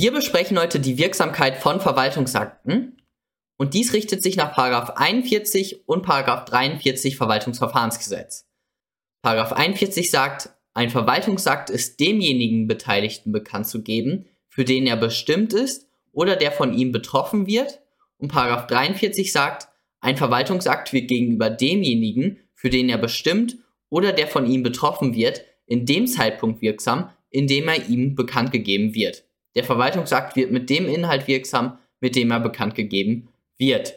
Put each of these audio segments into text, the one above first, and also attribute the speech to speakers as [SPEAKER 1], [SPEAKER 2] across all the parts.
[SPEAKER 1] Wir besprechen heute die Wirksamkeit von Verwaltungsakten und dies richtet sich nach 41 und 43 Verwaltungsverfahrensgesetz. 41 sagt, ein Verwaltungsakt ist demjenigen Beteiligten bekannt zu geben, für den er bestimmt ist oder der von ihm betroffen wird. Und 43 sagt, ein Verwaltungsakt wird gegenüber demjenigen, für den er bestimmt oder der von ihm betroffen wird, in dem Zeitpunkt wirksam, in dem er ihm bekannt gegeben wird. Der Verwaltungsakt wird mit dem Inhalt wirksam, mit dem er bekannt gegeben wird.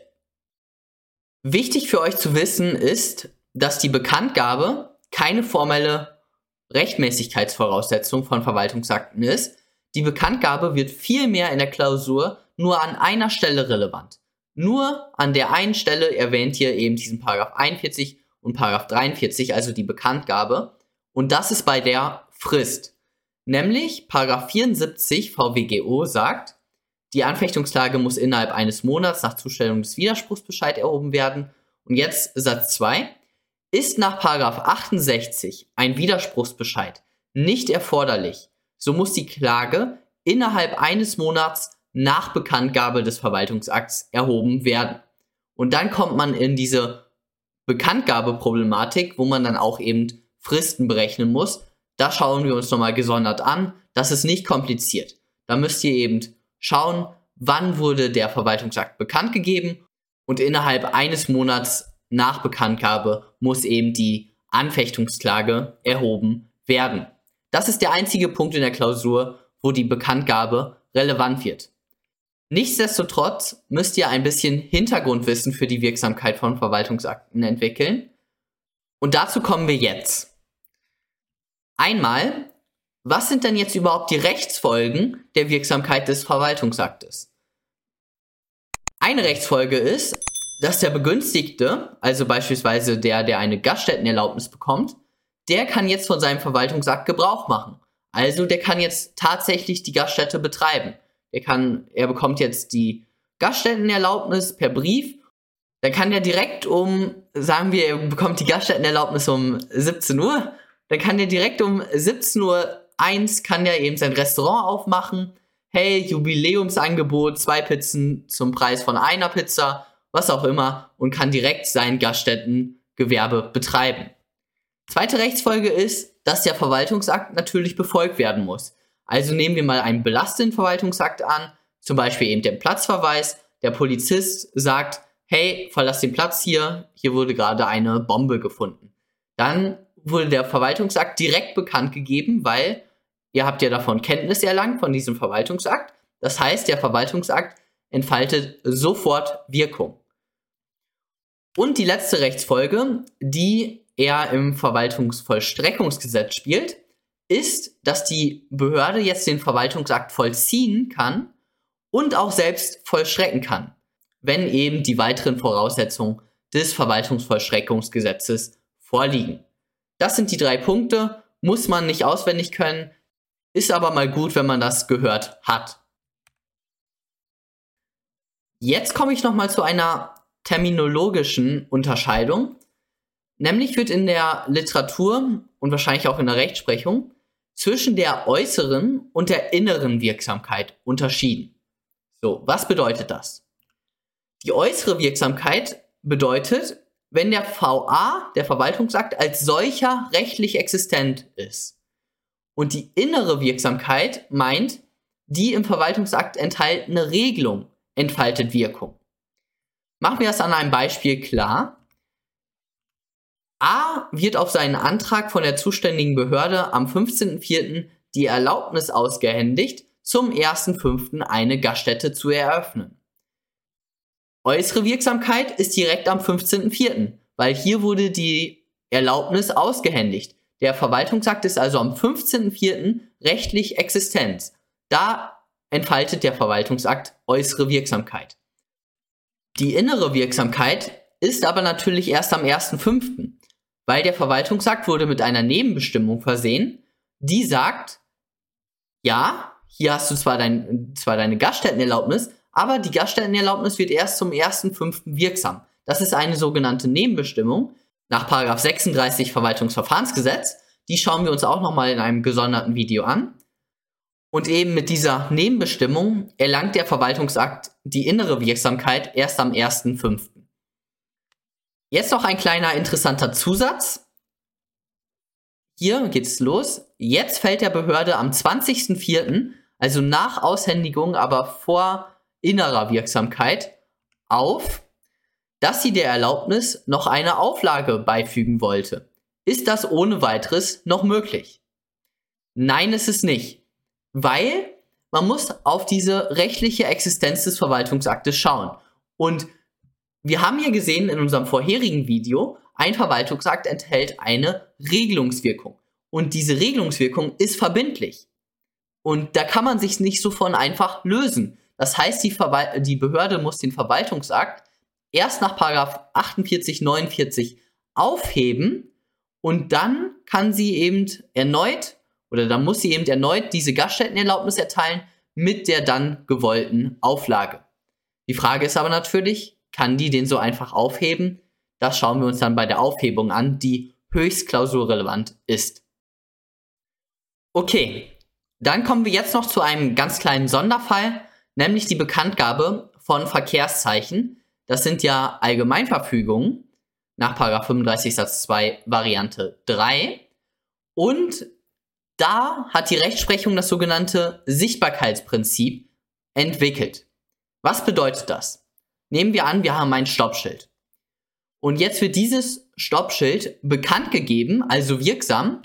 [SPEAKER 1] Wichtig für euch zu wissen ist, dass die Bekanntgabe keine formelle Rechtmäßigkeitsvoraussetzung von Verwaltungsakten ist. Die Bekanntgabe wird vielmehr in der Klausur nur an einer Stelle relevant. Nur an der einen Stelle erwähnt ihr eben diesen Paragraph 41 und Paragraph 43, also die Bekanntgabe. Und das ist bei der Frist. Nämlich Paragraph 74 VWGO sagt, die Anfechtungsklage muss innerhalb eines Monats nach Zustellung des Widerspruchsbescheid erhoben werden. Und jetzt Satz 2. Ist nach Paragraph 68 ein Widerspruchsbescheid nicht erforderlich, so muss die Klage innerhalb eines Monats nach Bekanntgabe des Verwaltungsakts erhoben werden. Und dann kommt man in diese Bekanntgabeproblematik, wo man dann auch eben Fristen berechnen muss. Da schauen wir uns nochmal gesondert an. Das ist nicht kompliziert. Da müsst ihr eben schauen, wann wurde der Verwaltungsakt bekannt gegeben und innerhalb eines Monats nach Bekanntgabe muss eben die Anfechtungsklage erhoben werden. Das ist der einzige Punkt in der Klausur, wo die Bekanntgabe relevant wird. Nichtsdestotrotz müsst ihr ein bisschen Hintergrundwissen für die Wirksamkeit von Verwaltungsakten entwickeln. Und dazu kommen wir jetzt. Einmal was sind denn jetzt überhaupt die Rechtsfolgen der Wirksamkeit des Verwaltungsaktes? Eine Rechtsfolge ist, dass der Begünstigte, also beispielsweise der, der eine Gaststättenerlaubnis bekommt, der kann jetzt von seinem Verwaltungsakt Gebrauch machen. Also der kann jetzt tatsächlich die Gaststätte betreiben. Er kann, er bekommt jetzt die Gaststättenerlaubnis per Brief. Dann kann er direkt um, sagen wir, er bekommt die Gaststättenerlaubnis um 17 Uhr. Dann kann er direkt um 17 Uhr kann ja eben sein Restaurant aufmachen. Hey, Jubiläumsangebot, zwei Pizzen zum Preis von einer Pizza, was auch immer, und kann direkt sein Gaststättengewerbe betreiben. Zweite Rechtsfolge ist, dass der Verwaltungsakt natürlich befolgt werden muss. Also nehmen wir mal einen belastenden Verwaltungsakt an, zum Beispiel eben den Platzverweis. Der Polizist sagt, hey, verlass den Platz hier, hier wurde gerade eine Bombe gefunden. Dann wurde der Verwaltungsakt direkt bekannt gegeben, weil Ihr habt ja davon Kenntnis erlangt von diesem Verwaltungsakt. Das heißt, der Verwaltungsakt entfaltet sofort Wirkung. Und die letzte Rechtsfolge, die er im Verwaltungsvollstreckungsgesetz spielt, ist, dass die Behörde jetzt den Verwaltungsakt vollziehen kann und auch selbst vollstrecken kann, wenn eben die weiteren Voraussetzungen des Verwaltungsvollstreckungsgesetzes vorliegen. Das sind die drei Punkte, muss man nicht auswendig können, ist aber mal gut, wenn man das gehört hat. Jetzt komme ich noch mal zu einer terminologischen Unterscheidung. Nämlich wird in der Literatur und wahrscheinlich auch in der Rechtsprechung zwischen der äußeren und der inneren Wirksamkeit unterschieden. So, was bedeutet das? Die äußere Wirksamkeit bedeutet, wenn der VA, der Verwaltungsakt, als solcher rechtlich existent ist. Und die innere Wirksamkeit meint, die im Verwaltungsakt enthaltene Regelung entfaltet Wirkung. Machen wir das an einem Beispiel klar. A wird auf seinen Antrag von der zuständigen Behörde am 15.04. die Erlaubnis ausgehändigt, zum 1.05. eine Gaststätte zu eröffnen. Äußere Wirksamkeit ist direkt am 15.04., weil hier wurde die Erlaubnis ausgehändigt. Der Verwaltungsakt ist also am 15.04. rechtlich existent. Da entfaltet der Verwaltungsakt äußere Wirksamkeit. Die innere Wirksamkeit ist aber natürlich erst am 1.05., weil der Verwaltungsakt wurde mit einer Nebenbestimmung versehen, die sagt, ja, hier hast du zwar, dein, zwar deine Gaststättenerlaubnis, aber die Gaststättenerlaubnis wird erst zum 1.05. wirksam. Das ist eine sogenannte Nebenbestimmung, nach 36 Verwaltungsverfahrensgesetz. Die schauen wir uns auch nochmal in einem gesonderten Video an. Und eben mit dieser Nebenbestimmung erlangt der Verwaltungsakt die innere Wirksamkeit erst am 1.5. Jetzt noch ein kleiner interessanter Zusatz. Hier geht's los. Jetzt fällt der Behörde am 20.04., also nach Aushändigung, aber vor innerer Wirksamkeit, auf, dass sie der Erlaubnis noch eine Auflage beifügen wollte. Ist das ohne weiteres noch möglich? Nein, ist es nicht, weil man muss auf diese rechtliche Existenz des Verwaltungsaktes schauen. Und wir haben hier gesehen in unserem vorherigen Video, ein Verwaltungsakt enthält eine Regelungswirkung. Und diese Regelungswirkung ist verbindlich. Und da kann man sich nicht so von einfach lösen. Das heißt, die, Verwal die Behörde muss den Verwaltungsakt erst nach 48, 49 aufheben und dann kann sie eben erneut oder dann muss sie eben erneut diese Gaststättenerlaubnis erteilen mit der dann gewollten Auflage. Die Frage ist aber natürlich, kann die den so einfach aufheben? Das schauen wir uns dann bei der Aufhebung an, die höchst klausurrelevant ist. Okay, dann kommen wir jetzt noch zu einem ganz kleinen Sonderfall, nämlich die Bekanntgabe von Verkehrszeichen. Das sind ja Allgemeinverfügungen nach 35 Satz 2 Variante 3. Und da hat die Rechtsprechung das sogenannte Sichtbarkeitsprinzip entwickelt. Was bedeutet das? Nehmen wir an, wir haben ein Stoppschild. Und jetzt wird dieses Stoppschild bekannt gegeben, also wirksam,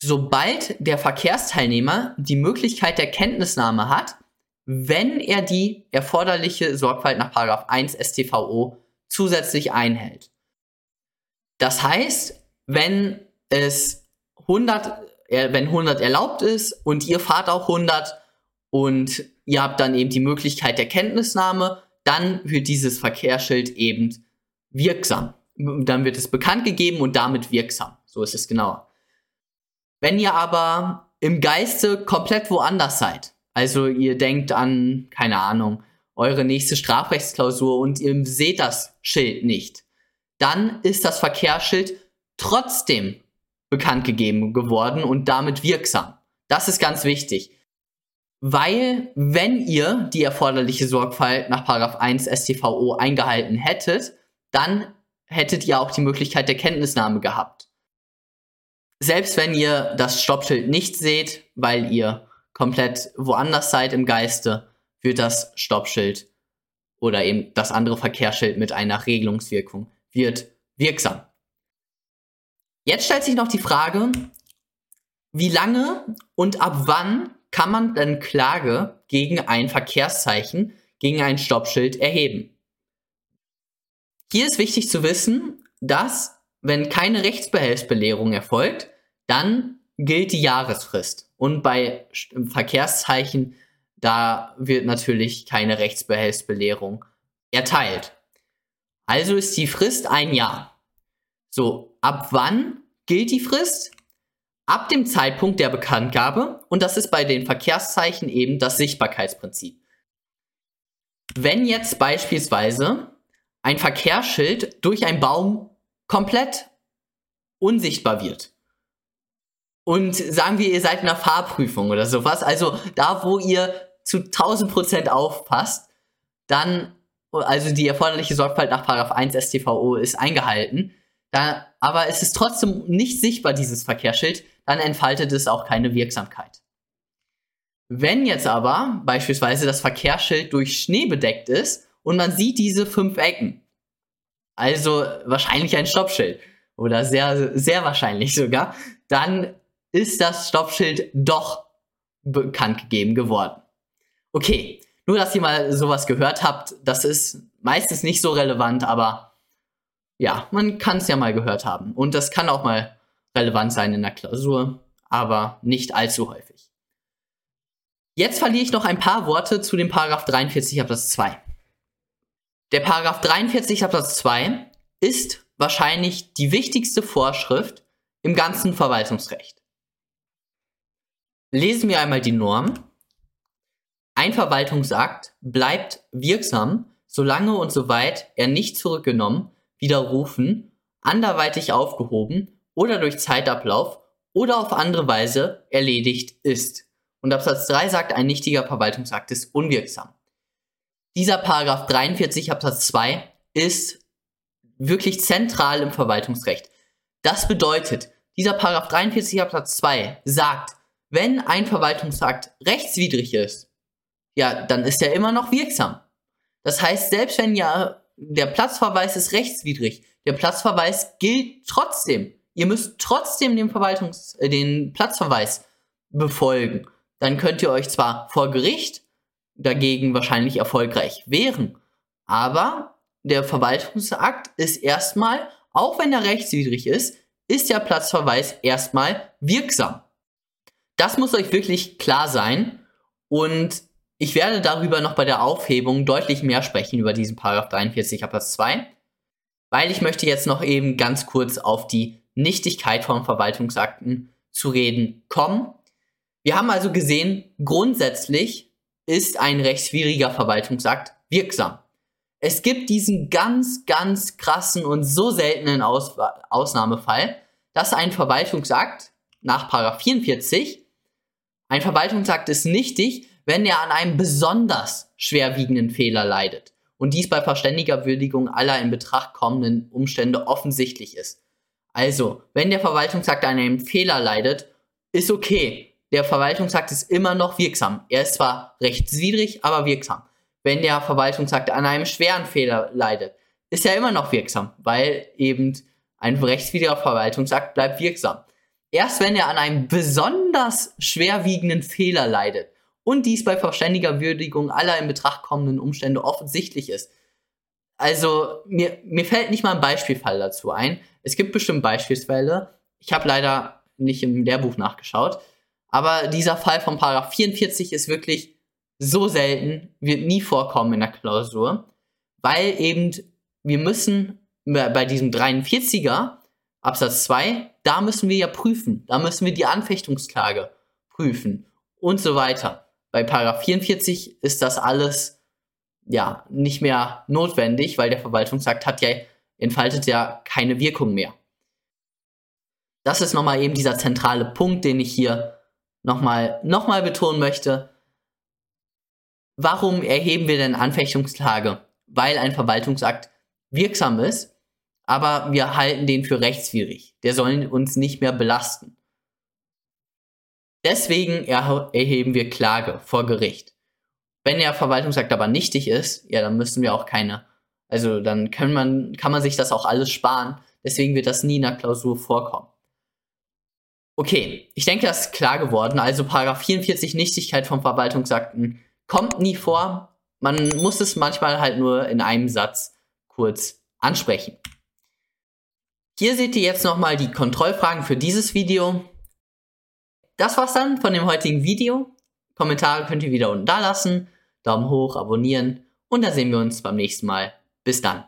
[SPEAKER 1] sobald der Verkehrsteilnehmer die Möglichkeit der Kenntnisnahme hat, wenn er die erforderliche Sorgfalt nach 1 StVO zusätzlich einhält. Das heißt, wenn es 100, äh, wenn 100 erlaubt ist und ihr fahrt auch 100 und ihr habt dann eben die Möglichkeit der Kenntnisnahme, dann wird dieses Verkehrsschild eben wirksam. Dann wird es bekannt gegeben und damit wirksam. So ist es genauer. Wenn ihr aber im Geiste komplett woanders seid, also ihr denkt an, keine Ahnung, eure nächste Strafrechtsklausur und ihr seht das Schild nicht, dann ist das Verkehrsschild trotzdem bekannt gegeben geworden und damit wirksam. Das ist ganz wichtig. Weil, wenn ihr die erforderliche Sorgfalt nach 1 StVO eingehalten hättet, dann hättet ihr auch die Möglichkeit der Kenntnisnahme gehabt. Selbst wenn ihr das Stoppschild nicht seht, weil ihr komplett woanders seid im Geiste, wird das Stoppschild oder eben das andere Verkehrsschild mit einer Regelungswirkung wird wirksam. Jetzt stellt sich noch die Frage, wie lange und ab wann kann man denn Klage gegen ein Verkehrszeichen, gegen ein Stoppschild erheben? Hier ist wichtig zu wissen, dass wenn keine Rechtsbehelfsbelehrung erfolgt, dann gilt die Jahresfrist. Und bei Verkehrszeichen, da wird natürlich keine Rechtsbehelfsbelehrung erteilt. Also ist die Frist ein Jahr. So, ab wann gilt die Frist? Ab dem Zeitpunkt der Bekanntgabe und das ist bei den Verkehrszeichen eben das Sichtbarkeitsprinzip. Wenn jetzt beispielsweise ein Verkehrsschild durch einen Baum komplett unsichtbar wird. Und sagen wir, ihr seid in einer Fahrprüfung oder sowas, also da, wo ihr zu 1000 Prozent aufpasst, dann, also die erforderliche Sorgfalt nach 1 StVO ist eingehalten, da, aber es ist trotzdem nicht sichtbar, dieses Verkehrsschild, dann entfaltet es auch keine Wirksamkeit. Wenn jetzt aber beispielsweise das Verkehrsschild durch Schnee bedeckt ist und man sieht diese fünf Ecken. Also wahrscheinlich ein Stoppschild oder sehr, sehr wahrscheinlich sogar. Dann ist das Stoppschild doch bekannt gegeben geworden. Okay, nur dass ihr mal sowas gehört habt, das ist meistens nicht so relevant, aber ja, man kann es ja mal gehört haben. Und das kann auch mal relevant sein in der Klausur, aber nicht allzu häufig. Jetzt verliere ich noch ein paar Worte zu dem Paragraph 43 Absatz 2. Der Paragraph 43 Absatz 2 ist wahrscheinlich die wichtigste Vorschrift im ganzen Verwaltungsrecht. Lesen wir einmal die Norm. Ein Verwaltungsakt bleibt wirksam, solange und soweit er nicht zurückgenommen, widerrufen, anderweitig aufgehoben oder durch Zeitablauf oder auf andere Weise erledigt ist. Und Absatz 3 sagt, ein nichtiger Verwaltungsakt ist unwirksam. Dieser Paragraph 43 Absatz 2 ist wirklich zentral im Verwaltungsrecht. Das bedeutet, dieser Paragraph 43 Absatz 2 sagt, wenn ein Verwaltungsakt rechtswidrig ist, ja, dann ist er immer noch wirksam. Das heißt, selbst wenn ja der Platzverweis ist rechtswidrig, der Platzverweis gilt trotzdem. Ihr müsst trotzdem den Verwaltungs äh, den Platzverweis befolgen. Dann könnt ihr euch zwar vor Gericht dagegen wahrscheinlich erfolgreich wehren, aber der Verwaltungsakt ist erstmal, auch wenn er rechtswidrig ist, ist der Platzverweis erstmal wirksam. Das muss euch wirklich klar sein und ich werde darüber noch bei der Aufhebung deutlich mehr sprechen über diesen Paragraph 43 Absatz 2, weil ich möchte jetzt noch eben ganz kurz auf die Nichtigkeit von Verwaltungsakten zu reden kommen. Wir haben also gesehen, grundsätzlich ist ein rechtswidriger Verwaltungsakt wirksam. Es gibt diesen ganz, ganz krassen und so seltenen Aus Ausnahmefall, dass ein Verwaltungsakt nach 44 ein Verwaltungsakt ist nichtig, wenn er an einem besonders schwerwiegenden Fehler leidet und dies bei verständiger Würdigung aller in Betracht kommenden Umstände offensichtlich ist. Also, wenn der Verwaltungsakt an einem Fehler leidet, ist okay. Der Verwaltungsakt ist immer noch wirksam. Er ist zwar rechtswidrig, aber wirksam wenn der Verwaltungsakt an einem schweren Fehler leidet, ist er immer noch wirksam, weil eben ein rechtswidriger Verwaltungsakt bleibt wirksam. Erst wenn er an einem besonders schwerwiegenden Fehler leidet und dies bei verständiger Würdigung aller in Betracht kommenden Umstände offensichtlich ist. Also mir, mir fällt nicht mal ein Beispielfall dazu ein. Es gibt bestimmt Beispielsfälle. Ich habe leider nicht im Lehrbuch nachgeschaut. Aber dieser Fall von Paragraph 44 ist wirklich so selten, wird nie vorkommen in der Klausur, weil eben wir müssen bei diesem 43er Absatz 2, da müssen wir ja prüfen, da müssen wir die Anfechtungsklage prüfen und so weiter. Bei Paragraph 44 ist das alles ja nicht mehr notwendig, weil der Verwaltungsakt hat ja entfaltet ja keine Wirkung mehr. Das ist nochmal eben dieser zentrale Punkt, den ich hier nochmal noch mal betonen möchte warum erheben wir denn Anfechtungsklage? Weil ein Verwaltungsakt wirksam ist, aber wir halten den für rechtswidrig. Der soll uns nicht mehr belasten. Deswegen erheben wir Klage vor Gericht. Wenn der Verwaltungsakt aber nichtig ist, ja, dann müssen wir auch keine, also dann kann man, kann man sich das auch alles sparen. Deswegen wird das nie in der Klausur vorkommen. Okay, ich denke, das ist klar geworden. Also Paragraph 44 Nichtigkeit von Verwaltungsakten kommt nie vor. Man muss es manchmal halt nur in einem Satz kurz ansprechen. Hier seht ihr jetzt nochmal die Kontrollfragen für dieses Video. Das war's dann von dem heutigen Video. Kommentare könnt ihr wieder unten da lassen. Daumen hoch, abonnieren und dann sehen wir uns beim nächsten Mal. Bis dann.